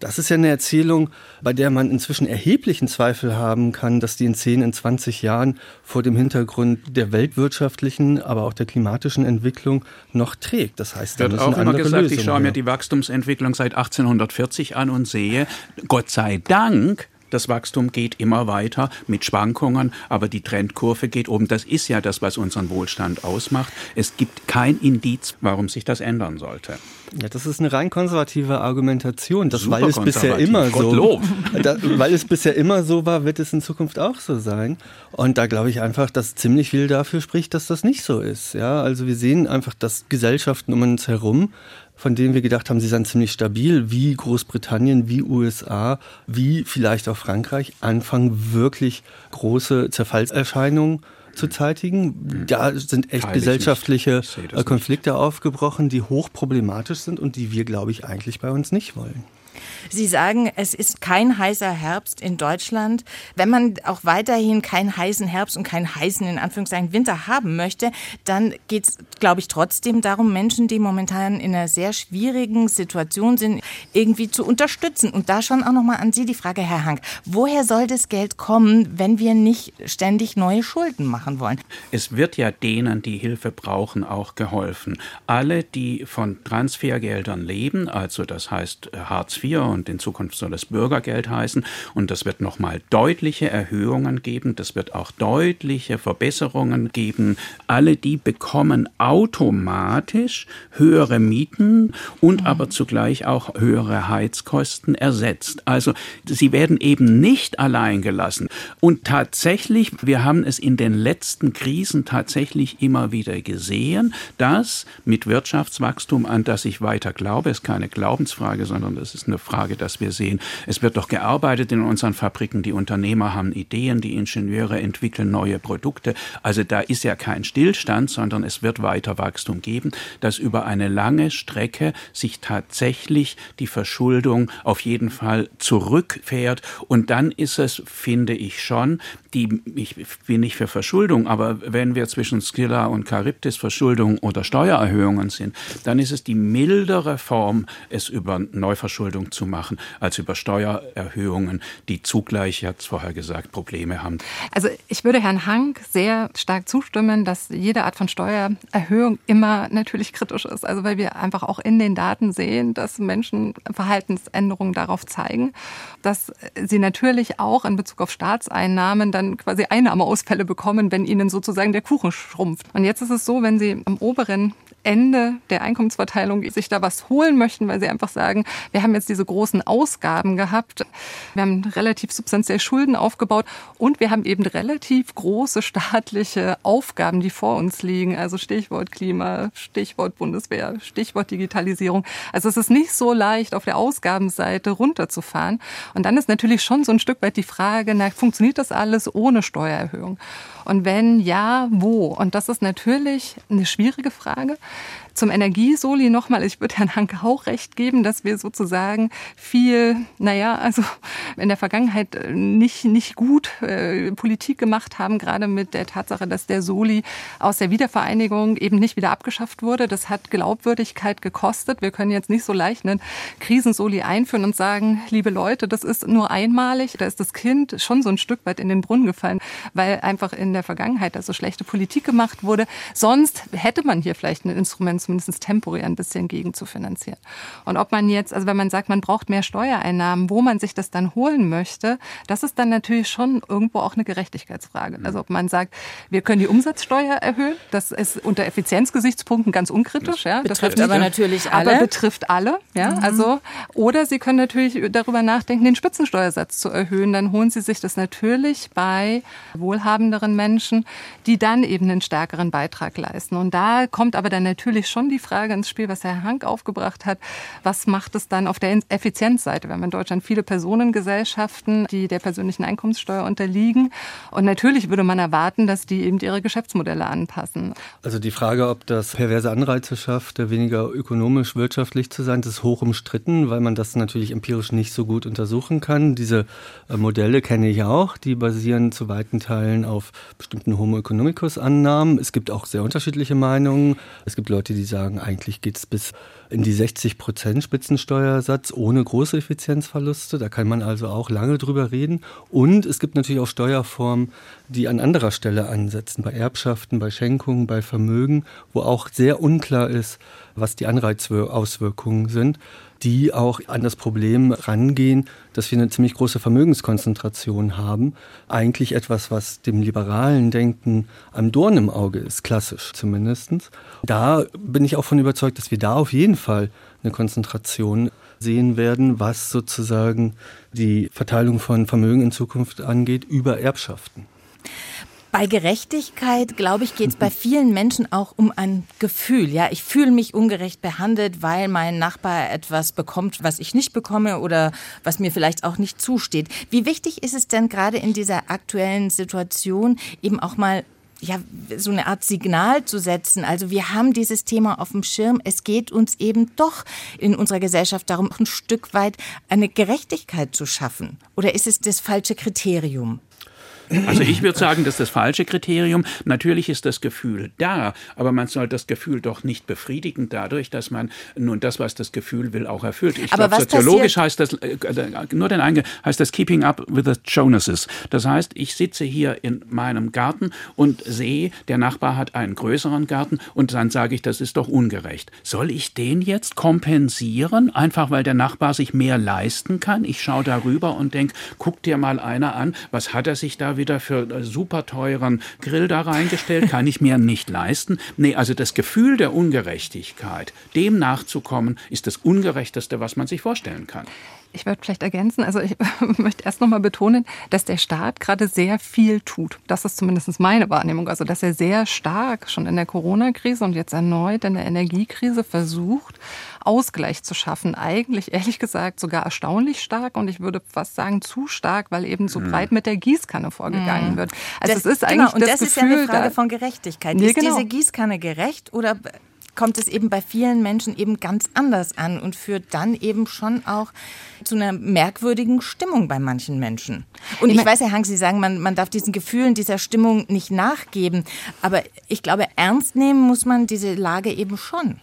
Das ist ja eine Erzählung, bei der man inzwischen erheblichen Zweifel haben kann, dass die in 10, in 20 Jahren vor dem Hintergrund der weltwirtschaftlichen, aber auch der klimatischen Entwicklung noch trägt. Das heißt, da wird auch immer gesagt, Lösungen ich schaue mir die Wachstumsentwicklung seit 1840 an und sehe, Gott sei Dank Das Wachstum geht immer weiter mit Schwankungen, aber die Trendkurve geht oben. Das ist ja das, was unseren Wohlstand ausmacht. Es gibt kein Indiz, warum sich das ändern sollte. Ja, das ist eine rein konservative Argumentation. Das, weil es bisher immer so, da, weil es bisher immer so war, wird es in Zukunft auch so sein. Und da glaube ich einfach, dass ziemlich viel dafür spricht, dass das nicht so ist. Ja, also wir sehen einfach, dass Gesellschaften um uns herum von denen wir gedacht haben, sie sind ziemlich stabil, wie Großbritannien, wie USA, wie vielleicht auch Frankreich, anfangen wirklich große Zerfallserscheinungen zu zeitigen. Da sind echt Teil gesellschaftliche Konflikte nicht. aufgebrochen, die hochproblematisch sind und die wir, glaube ich, eigentlich bei uns nicht wollen. Sie sagen, es ist kein heißer Herbst in Deutschland. Wenn man auch weiterhin keinen heißen Herbst und keinen heißen, in Anführungszeichen, Winter haben möchte, dann geht es, glaube ich, trotzdem darum, Menschen, die momentan in einer sehr schwierigen Situation sind, irgendwie zu unterstützen. Und da schon auch nochmal an Sie die Frage, Herr Hank, woher soll das Geld kommen, wenn wir nicht ständig neue Schulden machen wollen? Es wird ja denen, die Hilfe brauchen, auch geholfen. Alle, die von Transfergeldern leben, also das heißt Hartz IV und in Zukunft soll es Bürgergeld heißen. Und das wird nochmal deutliche Erhöhungen geben. Das wird auch deutliche Verbesserungen geben. Alle die bekommen automatisch höhere Mieten und mhm. aber zugleich auch höhere Heizkosten ersetzt. Also sie werden eben nicht allein gelassen. Und tatsächlich, wir haben es in den letzten Krisen tatsächlich immer wieder gesehen, dass mit Wirtschaftswachstum, an das ich weiter glaube, ist keine Glaubensfrage, sondern das ist eine Frage, dass wir sehen, es wird doch gearbeitet in unseren Fabriken, die Unternehmer haben Ideen, die Ingenieure entwickeln neue Produkte. Also da ist ja kein Stillstand, sondern es wird weiter Wachstum geben, dass über eine lange Strecke sich tatsächlich die Verschuldung auf jeden Fall zurückfährt. Und dann ist es, finde ich schon, die, ich bin nicht für Verschuldung, aber wenn wir zwischen Skilla und Charybdis Verschuldung oder Steuererhöhungen sind, dann ist es die mildere Form, es über Neuverschuldung zu machen, als über Steuererhöhungen, die zugleich, jetzt vorher gesagt, Probleme haben. Also ich würde Herrn Hank sehr stark zustimmen, dass jede Art von Steuererhöhung immer natürlich kritisch ist. Also weil wir einfach auch in den Daten sehen, dass Menschen Verhaltensänderungen darauf zeigen, dass sie natürlich auch in Bezug auf Staatseinnahmen dann quasi Einnahmeausfälle bekommen, wenn ihnen sozusagen der Kuchen schrumpft. Und jetzt ist es so, wenn sie am oberen Ende der Einkommensverteilung sich da was holen möchten, weil sie einfach sagen, wir haben jetzt diese großen Ausgaben gehabt, wir haben relativ substanziell Schulden aufgebaut und wir haben eben relativ große staatliche Aufgaben, die vor uns liegen. Also Stichwort Klima, Stichwort Bundeswehr, Stichwort Digitalisierung. Also es ist nicht so leicht, auf der Ausgabenseite runterzufahren. Und dann ist natürlich schon so ein Stück weit die Frage, na, funktioniert das alles ohne Steuererhöhung? Und wenn ja, wo? Und das ist natürlich eine schwierige Frage. Zum Energiesoli nochmal, ich würde Herrn Hanke auch recht geben, dass wir sozusagen viel, naja, also in der Vergangenheit äh, nicht, nicht gut äh, Politik gemacht haben, gerade mit der Tatsache, dass der Soli aus der Wiedervereinigung eben nicht wieder abgeschafft wurde. Das hat Glaubwürdigkeit gekostet. Wir können jetzt nicht so leicht einen Krisensoli einführen und sagen, liebe Leute, das ist nur einmalig. Da ist das Kind schon so ein Stück weit in den Brunnen gefallen, weil einfach in der Vergangenheit also schlechte Politik gemacht wurde. Sonst hätte man hier vielleicht ein Instrument zumindest temporär ein bisschen gegen zu finanzieren. Und ob man jetzt, also wenn man sagt, man braucht mehr Steuereinnahmen, wo man sich das dann holen möchte, das ist dann natürlich schon irgendwo auch eine Gerechtigkeitsfrage. Mhm. Also ob man sagt, wir können die Umsatzsteuer erhöhen, das ist unter Effizienzgesichtspunkten ganz unkritisch. Ja, betrifft das aber natürlich alle. Aber betrifft alle. Ja, mhm. also oder Sie können natürlich darüber nachdenken, den Spitzensteuersatz zu erhöhen. Dann holen Sie sich das natürlich bei wohlhabenderen Menschen, die dann eben einen stärkeren Beitrag leisten. Und da kommt aber dann natürlich schon die Frage ins Spiel, was Herr Hank aufgebracht hat. Was macht es dann auf der Effizienzseite? Wir haben in Deutschland viele Personengesellschaften, die der persönlichen Einkommenssteuer unterliegen. Und natürlich würde man erwarten, dass die eben ihre Geschäftsmodelle anpassen. Also die Frage, ob das perverse Anreize schafft, weniger ökonomisch, wirtschaftlich zu sein, das ist hoch umstritten, weil man das natürlich empirisch nicht so gut untersuchen kann. Diese äh, Modelle kenne ich auch, die basieren zu weiten Teilen auf bestimmten Homo economicus Annahmen. Es gibt auch sehr unterschiedliche Meinungen. Es gibt Leute, die sagen, eigentlich geht es bis in die 60 Prozent Spitzensteuersatz ohne große Effizienzverluste. Da kann man also auch lange drüber reden. Und es gibt natürlich auch Steuerformen, die an anderer Stelle ansetzen, bei Erbschaften, bei Schenkungen, bei Vermögen, wo auch sehr unklar ist, was die Anreizauswirkungen sind. Die auch an das Problem rangehen, dass wir eine ziemlich große Vermögenskonzentration haben. Eigentlich etwas, was dem liberalen Denken am Dorn im Auge ist, klassisch zumindest. Da bin ich auch von überzeugt, dass wir da auf jeden Fall eine Konzentration sehen werden, was sozusagen die Verteilung von Vermögen in Zukunft angeht über Erbschaften. Bei Gerechtigkeit, glaube ich, geht es bei vielen Menschen auch um ein Gefühl. Ja, ich fühle mich ungerecht behandelt, weil mein Nachbar etwas bekommt, was ich nicht bekomme oder was mir vielleicht auch nicht zusteht. Wie wichtig ist es denn gerade in dieser aktuellen Situation eben auch mal ja, so eine Art Signal zu setzen. Also wir haben dieses Thema auf dem Schirm. Es geht uns eben doch in unserer Gesellschaft darum, ein Stück weit eine Gerechtigkeit zu schaffen. Oder ist es das falsche Kriterium? Also ich würde sagen, das ist das falsche Kriterium. Natürlich ist das Gefühl da, aber man soll das Gefühl doch nicht befriedigen dadurch, dass man nun das, was das Gefühl will, auch erfüllt. Ich glaube, soziologisch heißt das, äh, nur den Einge heißt das Keeping Up with the Jonases. Das heißt, ich sitze hier in meinem Garten und sehe, der Nachbar hat einen größeren Garten und dann sage ich, das ist doch ungerecht. Soll ich den jetzt kompensieren, einfach weil der Nachbar sich mehr leisten kann? Ich schaue darüber und denke, guck dir mal einer an, was hat er sich da wieder für super teuren Grill da reingestellt, kann ich mir nicht leisten. Nee, also das Gefühl der Ungerechtigkeit, dem nachzukommen, ist das Ungerechteste, was man sich vorstellen kann. Ich würde vielleicht ergänzen, also ich möchte erst nochmal betonen, dass der Staat gerade sehr viel tut. Das ist zumindest meine Wahrnehmung. Also, dass er sehr stark schon in der Corona-Krise und jetzt erneut in der Energiekrise versucht, Ausgleich zu schaffen. Eigentlich, ehrlich gesagt, sogar erstaunlich stark und ich würde fast sagen zu stark, weil eben so mhm. breit mit der Gießkanne vorgegangen mhm. wird. Also, das, es ist eigentlich genau, und das, das Gefühl, ist ja eine Frage von Gerechtigkeit. Nee, ist genau. diese Gießkanne gerecht oder kommt es eben bei vielen Menschen eben ganz anders an und führt dann eben schon auch zu einer merkwürdigen Stimmung bei manchen Menschen. Und ich, ich weiß, Herr Hank, Sie sagen, man, man darf diesen Gefühlen, dieser Stimmung nicht nachgeben. Aber ich glaube, ernst nehmen muss man diese Lage eben schon.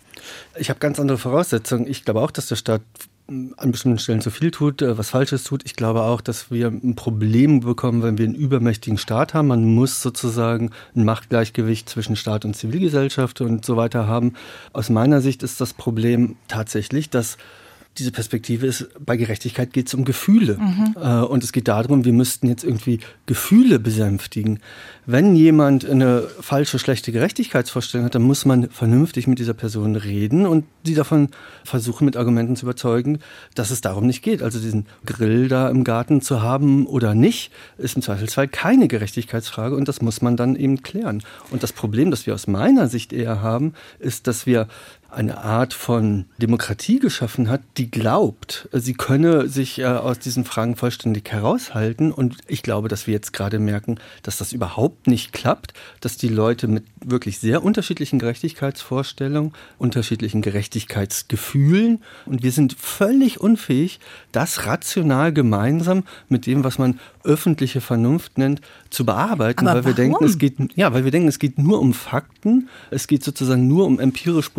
Ich habe ganz andere Voraussetzungen. Ich glaube auch, dass der Staat an bestimmten Stellen zu viel tut, äh, was Falsches tut. Ich glaube auch, dass wir ein Problem bekommen, wenn wir einen übermächtigen Staat haben. Man muss sozusagen ein Machtgleichgewicht zwischen Staat und Zivilgesellschaft und so weiter haben. Aus meiner Sicht ist das Problem tatsächlich, dass diese Perspektive ist, bei Gerechtigkeit geht es um Gefühle. Mhm. Äh, und es geht darum, wir müssten jetzt irgendwie Gefühle besänftigen. Wenn jemand eine falsche, schlechte Gerechtigkeitsvorstellung hat, dann muss man vernünftig mit dieser Person reden und sie davon versuchen, mit Argumenten zu überzeugen, dass es darum nicht geht. Also diesen Grill da im Garten zu haben oder nicht, ist im Zweifelsfall keine Gerechtigkeitsfrage und das muss man dann eben klären. Und das Problem, das wir aus meiner Sicht eher haben, ist, dass wir eine Art von Demokratie geschaffen hat, die glaubt, sie könne sich äh, aus diesen Fragen vollständig heraushalten. Und ich glaube, dass wir jetzt gerade merken, dass das überhaupt nicht klappt, dass die Leute mit wirklich sehr unterschiedlichen Gerechtigkeitsvorstellungen, unterschiedlichen Gerechtigkeitsgefühlen und wir sind völlig unfähig, das rational gemeinsam mit dem, was man öffentliche Vernunft nennt, zu bearbeiten, Aber weil wir denken, es geht ja, weil wir denken, es geht nur um Fakten, es geht sozusagen nur um empirisch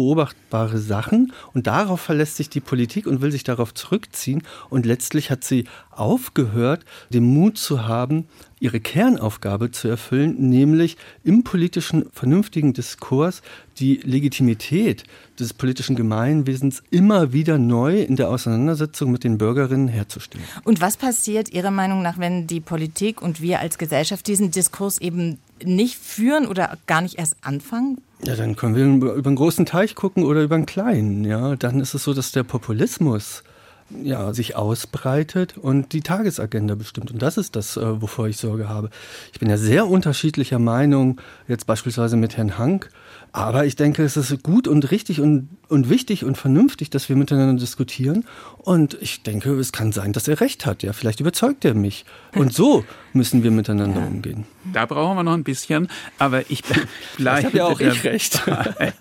beobachtbare Sachen und darauf verlässt sich die Politik und will sich darauf zurückziehen und letztlich hat sie aufgehört, den Mut zu haben, ihre Kernaufgabe zu erfüllen, nämlich im politischen vernünftigen Diskurs die Legitimität des politischen Gemeinwesens immer wieder neu in der Auseinandersetzung mit den Bürgerinnen herzustellen. Und was passiert Ihrer Meinung nach, wenn die Politik und wir als Gesellschaft diesen Diskurs eben nicht führen oder gar nicht erst anfangen? Ja, dann können wir über einen großen Teich gucken oder über einen kleinen. Ja, dann ist es so, dass der Populismus ja, sich ausbreitet und die Tagesagenda bestimmt. Und das ist das, äh, wovor ich Sorge habe. Ich bin ja sehr unterschiedlicher Meinung, jetzt beispielsweise mit Herrn Hank, aber ich denke, es ist gut und richtig und, und wichtig und vernünftig, dass wir miteinander diskutieren. Und ich denke, es kann sein, dass er recht hat. Ja, vielleicht überzeugt er mich. Und so müssen wir miteinander ja. umgehen. Da brauchen wir noch ein bisschen, aber ich bleibe ja auch ich recht.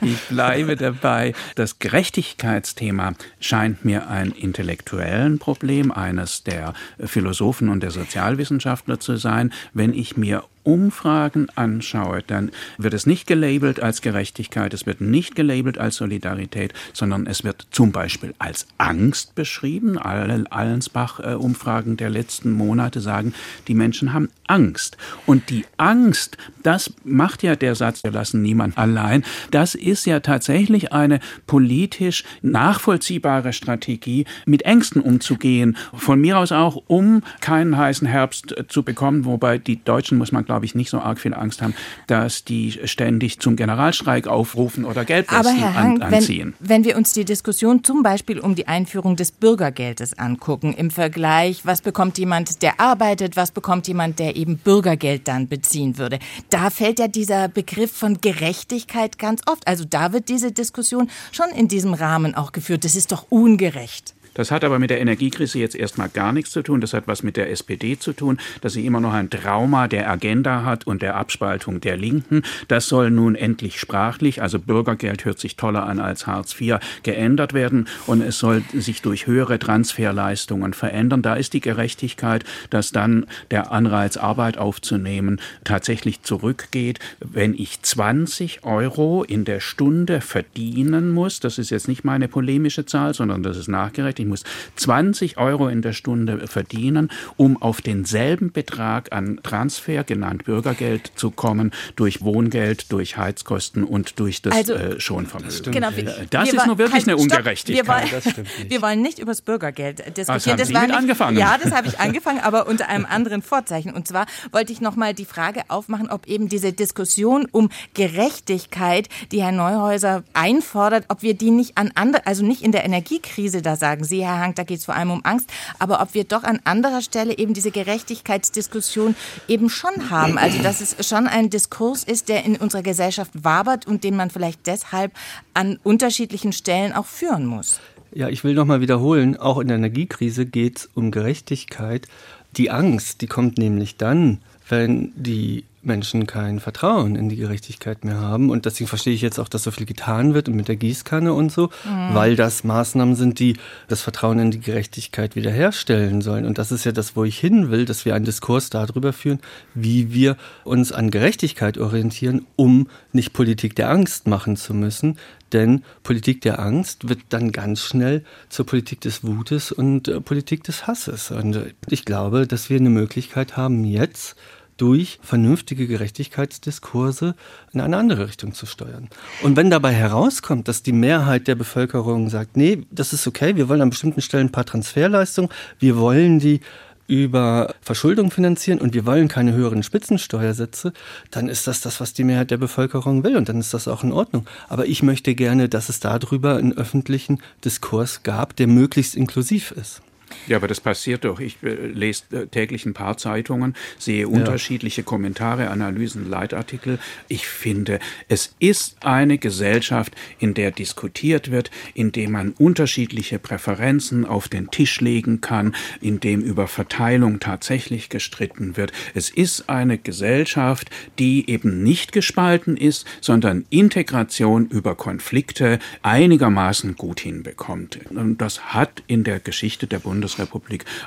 ich bleibe dabei. Das Gerechtigkeitsthema scheint mir ein intellektuellen Problem, eines der Philosophen und der Sozialwissenschaftler zu sein. Wenn ich mir Umfragen anschaue, dann wird es nicht gelabelt als Gerechtigkeit, es wird nicht gelabelt als Solidarität, sondern es wird zum Beispiel als Angst beschrieben. Alle Allensbach-Umfragen der letzten Monate sagen, die Menschen haben Angst. Und die Angst, das macht ja der Satz, wir lassen niemand allein, das ist ja tatsächlich eine politisch nachvollziehbare Strategie, mit Ängsten umzugehen. Von mir aus auch, um keinen heißen Herbst zu bekommen, wobei die Deutschen, muss man glaube ich, nicht so arg viel Angst haben, dass die ständig zum Generalstreik aufrufen oder Geldwesten Aber Herr Hank, anziehen. Wenn, wenn wir uns die Diskussion zum Beispiel um die Einführung des Bürgergeldes angucken, im Vergleich, was bekommt jemand, der arbeitet, was bekommt jemand, der eben Bürgergeld dann beziehen würde. Da fällt ja dieser Begriff von Gerechtigkeit ganz oft. Also da wird diese Diskussion schon in diesem Rahmen auch geführt. Das ist doch ungerecht. Das hat aber mit der Energiekrise jetzt erstmal gar nichts zu tun. Das hat was mit der SPD zu tun, dass sie immer noch ein Trauma der Agenda hat und der Abspaltung der Linken. Das soll nun endlich sprachlich, also Bürgergeld hört sich toller an als Hartz IV, geändert werden und es soll sich durch höhere Transferleistungen verändern. Da ist die Gerechtigkeit, dass dann der Anreiz, Arbeit aufzunehmen, tatsächlich zurückgeht. Wenn ich 20 Euro in der Stunde verdienen muss, das ist jetzt nicht meine polemische Zahl, sondern das ist nachgerechnet, muss 20 Euro in der Stunde verdienen, um auf denselben Betrag an Transfer, genannt Bürgergeld, zu kommen, durch Wohngeld, durch Heizkosten und durch das Also, äh, Schonvermögen. Genau, Äh, wir- das wir ist nur wirklich eine halt, stopp, Ungerechtigkeit. Wir wollen, Das wir wollen nicht über das Bürgergeld diskutieren. Was haben Sie war nicht, angefangen? Ja, das habe ich angefangen, aber unter einem anderen Vorzeichen. Und zwar wollte ich noch mal die Frage aufmachen, ob eben diese Diskussion um Gerechtigkeit, die Herr Neuhäuser einfordert, ob wir die nicht an andere, also nicht in der Energiekrise, da sagen Sie, Herr Hank, da geht es vor allem um Angst, aber ob wir doch an anderer Stelle eben diese Gerechtigkeitsdiskussion eben schon haben. Also dass es schon ein Diskurs ist, der in unserer Gesellschaft wabert und den man vielleicht deshalb an unterschiedlichen Stellen auch führen muss. Ja, ich will nochmal wiederholen, auch in der Energiekrise geht es um Gerechtigkeit. Die Angst, die kommt nämlich dann, wenn die Menschen kein Vertrauen in die Gerechtigkeit mehr haben. Und deswegen verstehe ich jetzt auch, dass so viel getan wird und mit der Gießkanne und so, weil das Maßnahmen sind, die das Vertrauen in die Gerechtigkeit wiederherstellen sollen. Und das ist ja das, wo ich hin will, dass wir einen Diskurs darüber führen, wie wir uns an Gerechtigkeit orientieren, um nicht Politik der Angst machen zu müssen. Denn Politik der Angst wird dann ganz schnell zur Politik des Wutes und äh, Politik des Hasses. Und äh, ich glaube, dass wir eine Möglichkeit haben, jetzt durch vernünftige Gerechtigkeitsdiskurse in eine andere Richtung zu steuern. Und wenn dabei herauskommt, dass die Mehrheit der Bevölkerung sagt, nee, das ist okay, wir wollen an bestimmten Stellen ein paar Transferleistungen, wir wollen die über Verschuldung finanzieren und wir wollen keine höheren Spitzensteuersätze, dann ist das das, was die Mehrheit der Bevölkerung will und dann ist das auch in Ordnung. Aber ich möchte gerne, dass es darüber einen öffentlichen Diskurs gab, der möglichst inklusiv ist. Ja, aber das passiert doch. Ich äh, lese äh, täglich ein paar Zeitungen, sehe unterschiedliche Kommentare, Analysen, Leitartikel. Ich finde, es ist eine Gesellschaft, in der diskutiert wird, in dem man unterschiedliche Präferenzen auf den Tisch legen kann, in dem über Verteilung tatsächlich gestritten wird. Es ist eine Gesellschaft, die eben nicht gespalten ist, sondern Integration über Konflikte einigermaßen gut hinbekommt. Und das hat in der Geschichte der Bundesrepublik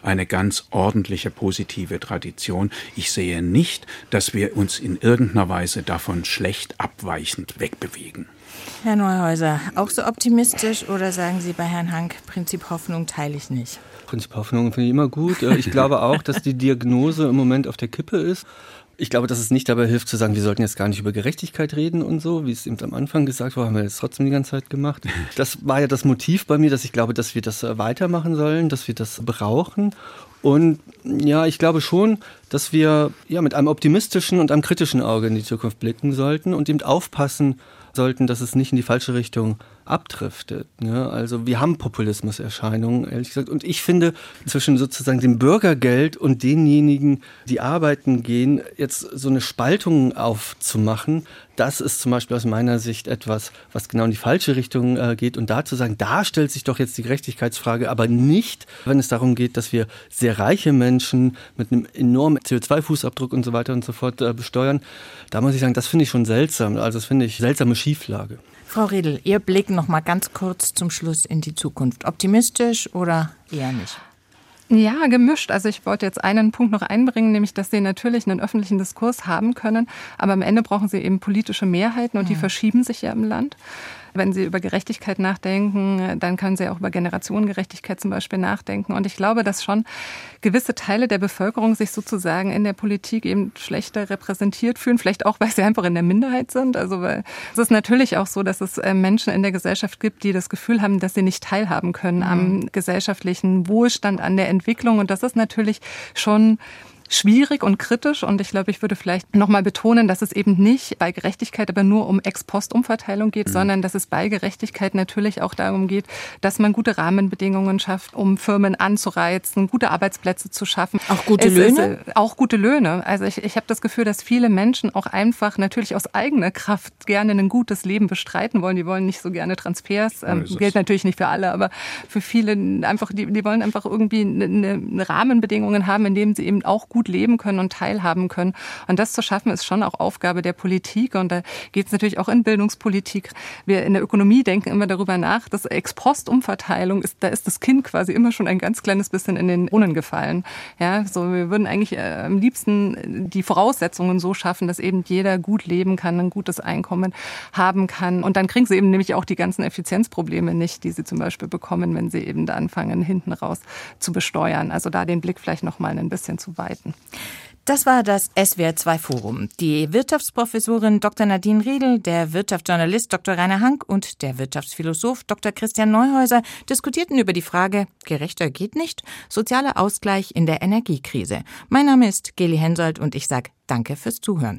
eine ganz ordentliche positive Tradition. Ich sehe nicht, dass wir uns in irgendeiner Weise davon schlecht abweichend wegbewegen. Herr Neuhäuser, auch so optimistisch oder sagen Sie bei Herrn Hank, Prinzip Hoffnung teile ich nicht? Prinzip Hoffnung finde ich immer gut. Äh, Ich glaube auch, dass die Diagnose im Moment auf der Kippe ist. Ich glaube, dass es nicht dabei hilft zu sagen, wir sollten jetzt gar nicht über Gerechtigkeit reden und so, wie es eben am Anfang gesagt war, haben wir jetzt trotzdem die ganze Zeit gemacht. Das war ja das Motiv bei mir, dass ich glaube, dass wir das äh, weitermachen sollen, dass wir das brauchen. Und ja, ich glaube schon, dass wir ja mit einem optimistischen und einem kritischen Auge in die Zukunft blicken sollten und eben aufpassen sollten, dass es nicht in die falsche Richtung abdriftet. Ne? Also wir haben Populismuserscheinungen, ehrlich gesagt. Und ich finde, zwischen sozusagen dem Bürgergeld und denjenigen, die arbeiten gehen, jetzt so eine Spaltung aufzumachen, das ist zum Beispiel aus meiner Sicht etwas, was genau in die falsche Richtung äh, geht. Und da zu sagen, da stellt sich doch jetzt die Gerechtigkeitsfrage, aber nicht, wenn es darum geht, dass wir sehr reiche Menschen mit einem enormen CO2-Fußabdruck und so weiter und so fort äh, besteuern. Da muss ich sagen, das finde ich schon seltsam. Also das finde ich seltsame Schieflage. Frau Riedel, Ihr Blick noch mal ganz kurz zum Schluss in die Zukunft. Optimistisch oder eher nicht? Ja, gemischt. Also ich wollte jetzt einen Punkt noch einbringen, nämlich, dass sie natürlich einen öffentlichen Diskurs haben können, aber am Ende brauchen sie eben politische Mehrheiten und die verschieben sich ja im Land. Wenn Sie über Gerechtigkeit nachdenken, dann können Sie auch über Generationengerechtigkeit zum Beispiel nachdenken. Und ich glaube, dass schon gewisse Teile der Bevölkerung sich sozusagen in der Politik eben schlechter repräsentiert fühlen, vielleicht auch, weil sie einfach in der Minderheit sind. Also weil es ist natürlich auch so, dass es äh, Menschen in der Gesellschaft gibt, die das Gefühl haben, dass sie nicht teilhaben können mhm. am gesellschaftlichen Wohlstand, an der Entwicklung. Und das ist natürlich schon schwierig und kritisch. Und ich glaube, ich würde vielleicht nochmal betonen, dass es eben nicht bei Gerechtigkeit aber nur um Ex-Post-Umverteilung geht, mhm. sondern dass es bei Gerechtigkeit natürlich auch darum geht, dass man gute Rahmenbedingungen schafft, um Firmen anzureizen, gute Arbeitsplätze zu schaffen. Auch gute es Löhne? Ist, auch gute Löhne. Also ich, ich habe das Gefühl, dass viele Menschen auch einfach natürlich aus eigener Kraft gerne ein gutes Leben bestreiten wollen. Die wollen nicht so gerne Transfers. Ähm, gilt natürlich nicht für alle, aber für viele einfach, die, die wollen einfach irgendwie eine, eine Rahmenbedingungen haben, in denen sie eben auch gut gut leben können und teilhaben können. Und das zu schaffen, ist schon auch Aufgabe der Politik. Und da geht es natürlich auch in Bildungspolitik. Wir in der Ökonomie denken immer darüber nach, dass Ex-Post-Umverteilung ist, da ist das Kind quasi immer schon ein ganz kleines bisschen in den Brunnen gefallen. Ja, so wir würden eigentlich äh, am liebsten die Voraussetzungen so schaffen, dass eben jeder gut leben kann, ein gutes Einkommen haben kann. Und dann kriegen sie eben nämlich auch die ganzen Effizienzprobleme nicht, die sie zum Beispiel bekommen, wenn sie eben da anfangen, hinten raus zu besteuern. Also da den Blick vielleicht noch mal ein bisschen zu weiten. Das war das SWR2 Forum. Die Wirtschaftsprofessorin Dr. Nadine Riedel, der Wirtschaftsjournalist Dr. Rainer Hank und der Wirtschaftsphilosoph Dr. Christian Neuhäuser diskutierten über die Frage, gerechter geht nicht, sozialer Ausgleich in der Energiekrise. Mein Name ist Geli Hensoldt und ich sage Danke fürs Zuhören.